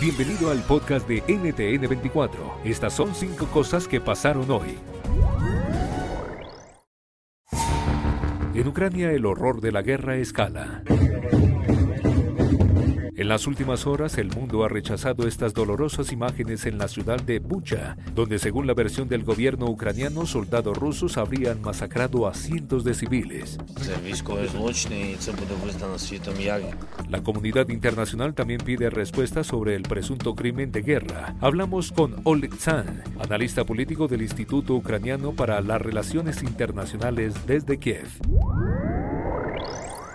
Bienvenido al podcast de NTN24. Estas son cinco cosas que pasaron hoy. En Ucrania el horror de la guerra escala. En las últimas horas, el mundo ha rechazado estas dolorosas imágenes en la ciudad de Bucha, donde según la versión del gobierno ucraniano, soldados rusos habrían masacrado a cientos de civiles. La comunidad internacional también pide respuestas sobre el presunto crimen de guerra. Hablamos con Oleg Zan, analista político del Instituto Ucraniano para las Relaciones Internacionales desde Kiev.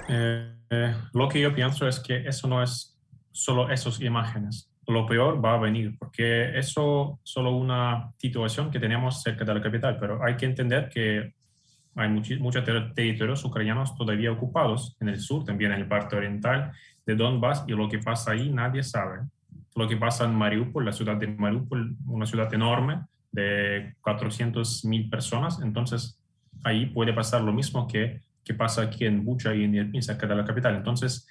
Eh, eh, lo que yo pienso es que eso no es solo esas imágenes. Lo peor va a venir, porque eso es solo una situación que tenemos cerca de la capital, pero hay que entender que hay muchos territorios ucranianos todavía ocupados en el sur, también en el parte oriental de Donbass, y lo que pasa ahí nadie sabe. Lo que pasa en Mariupol, la ciudad de Mariupol, una ciudad enorme de 400 mil personas, entonces ahí puede pasar lo mismo que, que pasa aquí en Bucha y en Irpin, cerca de la capital. Entonces,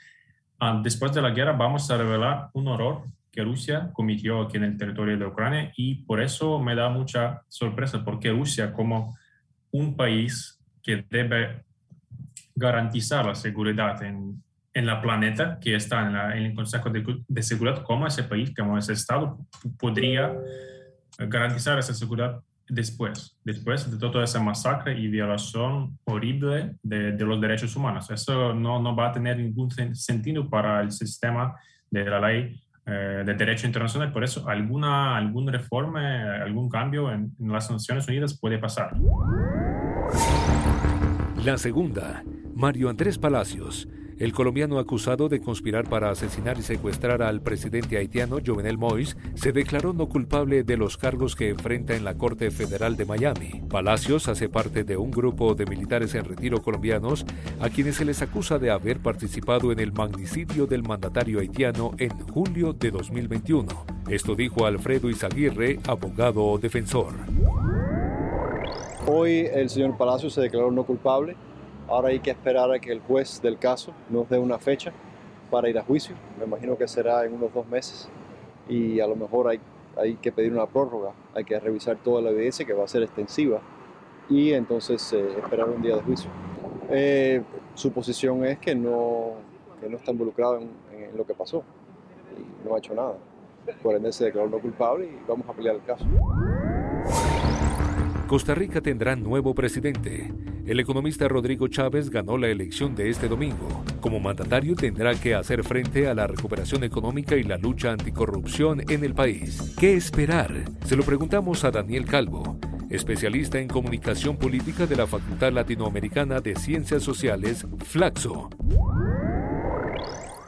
después de la guerra vamos a revelar un horror que Rusia cometió aquí en el territorio de Ucrania y por eso me da mucha sorpresa porque Rusia como un país que debe garantizar la seguridad en, en la planeta que está en, en el Consejo de, de, Seguridad, como ese país, como ese Estado, podría garantizar esa seguridad después, después de toda esa masacre y violación horrible de, de, los derechos humanos. Eso no, no va a tener ningún sentido para el sistema de la ley eh, de derecho internacional. Por eso, alguna, alguna reforma, algún cambio en, en las Naciones Unidas puede pasar. La segunda, Mario Andrés Palacios el colombiano acusado de conspirar para asesinar y secuestrar al presidente haitiano Jovenel Moïse se declaró no culpable de los cargos que enfrenta en la Corte Federal de Miami. Palacios hace parte de un grupo de militares en retiro colombianos a quienes se les acusa de haber participado en el magnicidio del mandatario haitiano en julio de 2021. Esto dijo Alfredo Izaguirre, abogado defensor. Hoy el señor Palacios se declaró no culpable Ahora hay que esperar a que el juez del caso nos dé una fecha para ir a juicio. Me imagino que será en unos dos meses y a lo mejor hay, hay que pedir una prórroga, hay que revisar toda la evidencia que va a ser extensiva y entonces eh, esperar un día de juicio. Eh, su posición es que no, que no está involucrado en, en, lo que pasó y no ha hecho nada. Por ende se declaró no culpable y vamos a pelear el caso. Costa Rica tendrá nuevo presidente. El economista Rodrigo Chávez ganó la elección de este domingo. Como mandatario tendrá que hacer frente a la recuperación económica y la lucha anticorrupción en el país. ¿Qué esperar? Se lo preguntamos a Daniel Calvo, especialista en comunicación política de la Facultad Latinoamericana de Ciencias Sociales, Flaxo.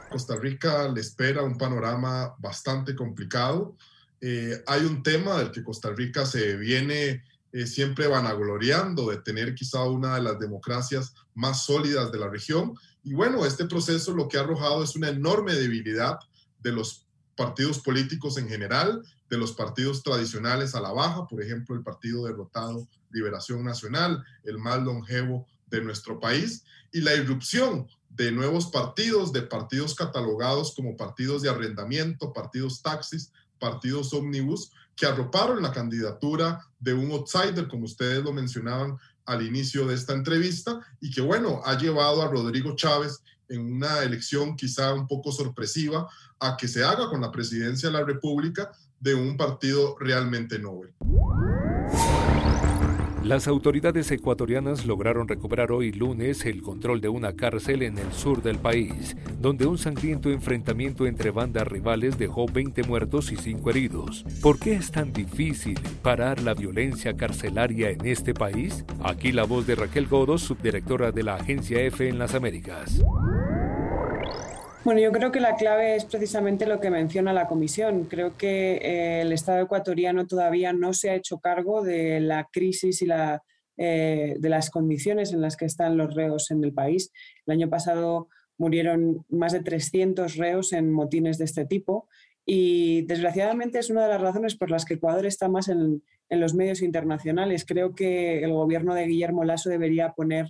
Costa Rica le espera un panorama bastante complicado. Eh, hay un tema del que Costa Rica se viene eh, siempre vanagloriando de tener quizá una de las democracias más sólidas de la región. Y bueno, este proceso lo que ha arrojado es una enorme debilidad de los partidos políticos en general, de los partidos tradicionales a la baja, por ejemplo, el partido derrotado Liberación Nacional, el más longevo de nuestro país, y la irrupción de nuevos partidos, de partidos catalogados como partidos de arrendamiento, partidos taxis, partidos ómnibus, que arroparon la candidatura de un outsider, como ustedes lo mencionaban al inicio de esta entrevista, y que bueno, ha llevado a Rodrigo Chávez, en una elección quizá un poco sorpresiva a que se haga con la presidencia de la República de un partido realmente noble. Las autoridades ecuatorianas lograron recuperar hoy lunes el control de una cárcel en el sur del país, donde un sangriento enfrentamiento entre bandas rivales dejó 20 muertos y 5 heridos. ¿Por qué es tan difícil parar la violencia carcelaria en este país? Aquí la voz de Raquel Godos, subdirectora de la agencia EFE en las Américas. Bueno, yo creo que la clave es precisamente lo que menciona la Comisión. Creo que eh, el Estado ecuatoriano todavía no se ha hecho cargo de la crisis y eh, de las condiciones en las que están los reos en el país. El año pasado murieron más de 300 reos en motines de este tipo y desgraciadamente es una de las razones por las que Ecuador está más en los medios internacionales. Creo que el gobierno de Guillermo Lasso debería poner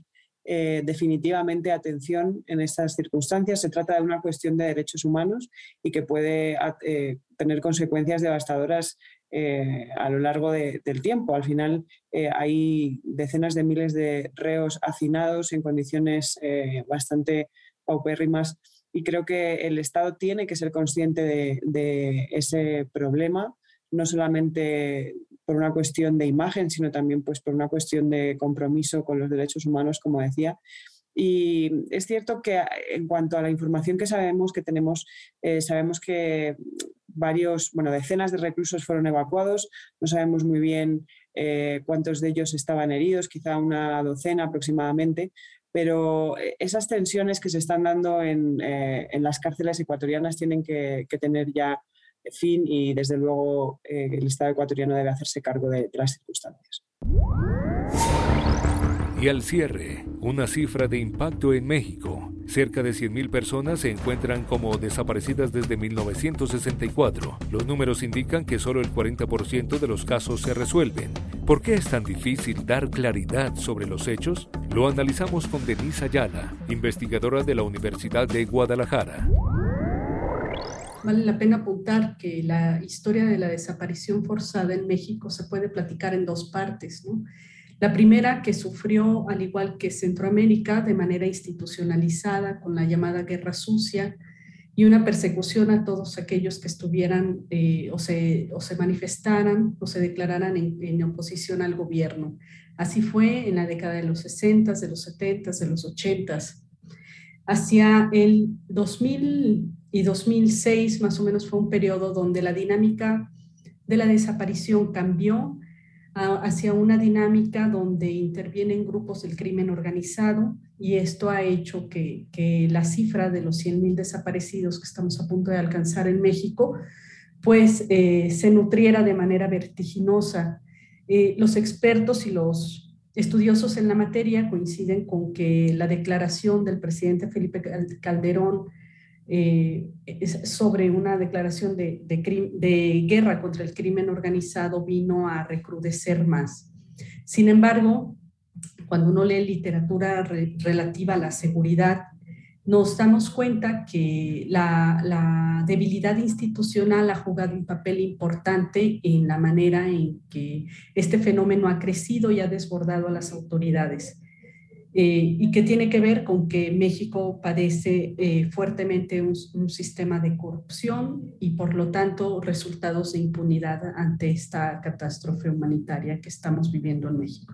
eh, definitivamente atención en estas circunstancias. Se trata de una cuestión de derechos humanos y que puede eh, tener consecuencias devastadoras eh, a lo largo del tiempo. Al final hay decenas de miles de reos hacinados en condiciones bastante paupérrimas y creo que el Estado tiene que ser consciente de, de ese problema no solamente por una cuestión de imagen, sino también pues, por una cuestión de compromiso con los derechos humanos, como decía. Y es cierto que en cuanto a la información que sabemos, que tenemos, eh, sabemos que varios, bueno, decenas de reclusos fueron evacuados, no sabemos muy bien eh, cuántos de ellos estaban heridos, quizá una docena aproximadamente, pero esas tensiones que se están dando en, eh, en las cárceles ecuatorianas tienen que, que tener ya fin y desde luego eh, el Estado ecuatoriano debe hacerse cargo de, las circunstancias. Y al cierre, una cifra de impacto en México. Cerca de 100.000 personas se encuentran como desaparecidas desde 1964. Los números indican que solo el 40% de los casos se resuelven. ¿Por qué es tan difícil dar claridad sobre los hechos? Lo analizamos con Denise Ayala, investigadora de la Universidad de Guadalajara. Vale la pena apuntar que la historia de la desaparición forzada en México se puede platicar en dos partes. La primera, que sufrió, al igual que Centroamérica, de manera institucionalizada con la llamada Guerra Sucia y una persecución a todos aquellos que estuvieran eh, o, se, o, se, manifestaran o se declararan en, en, oposición al gobierno. Así fue en la década de los 60, de los 70, de los 80. Hacia el 2000, y 2006 más o menos fue un periodo donde la dinámica de la desaparición cambió hacia una dinámica donde intervienen grupos del crimen organizado y esto ha hecho que, que la cifra de los 100.000 desaparecidos que estamos a punto de alcanzar en México pues eh, se nutriera de manera vertiginosa. Eh, los expertos y los estudiosos en la materia coinciden con que la declaración del presidente Felipe Calderón eh, sobre una declaración de, guerra contra el crimen organizado vino a recrudecer más. Sin embargo, cuando uno lee literatura relativa a la seguridad, nos damos cuenta que la, debilidad institucional ha jugado un papel importante en la manera en que este fenómeno ha crecido y ha desbordado a las autoridades. Eh, y que tiene que ver con que México padece eh, fuertemente un, un, sistema de corrupción y por lo tanto resultados de impunidad ante esta catástrofe humanitaria que estamos viviendo en México.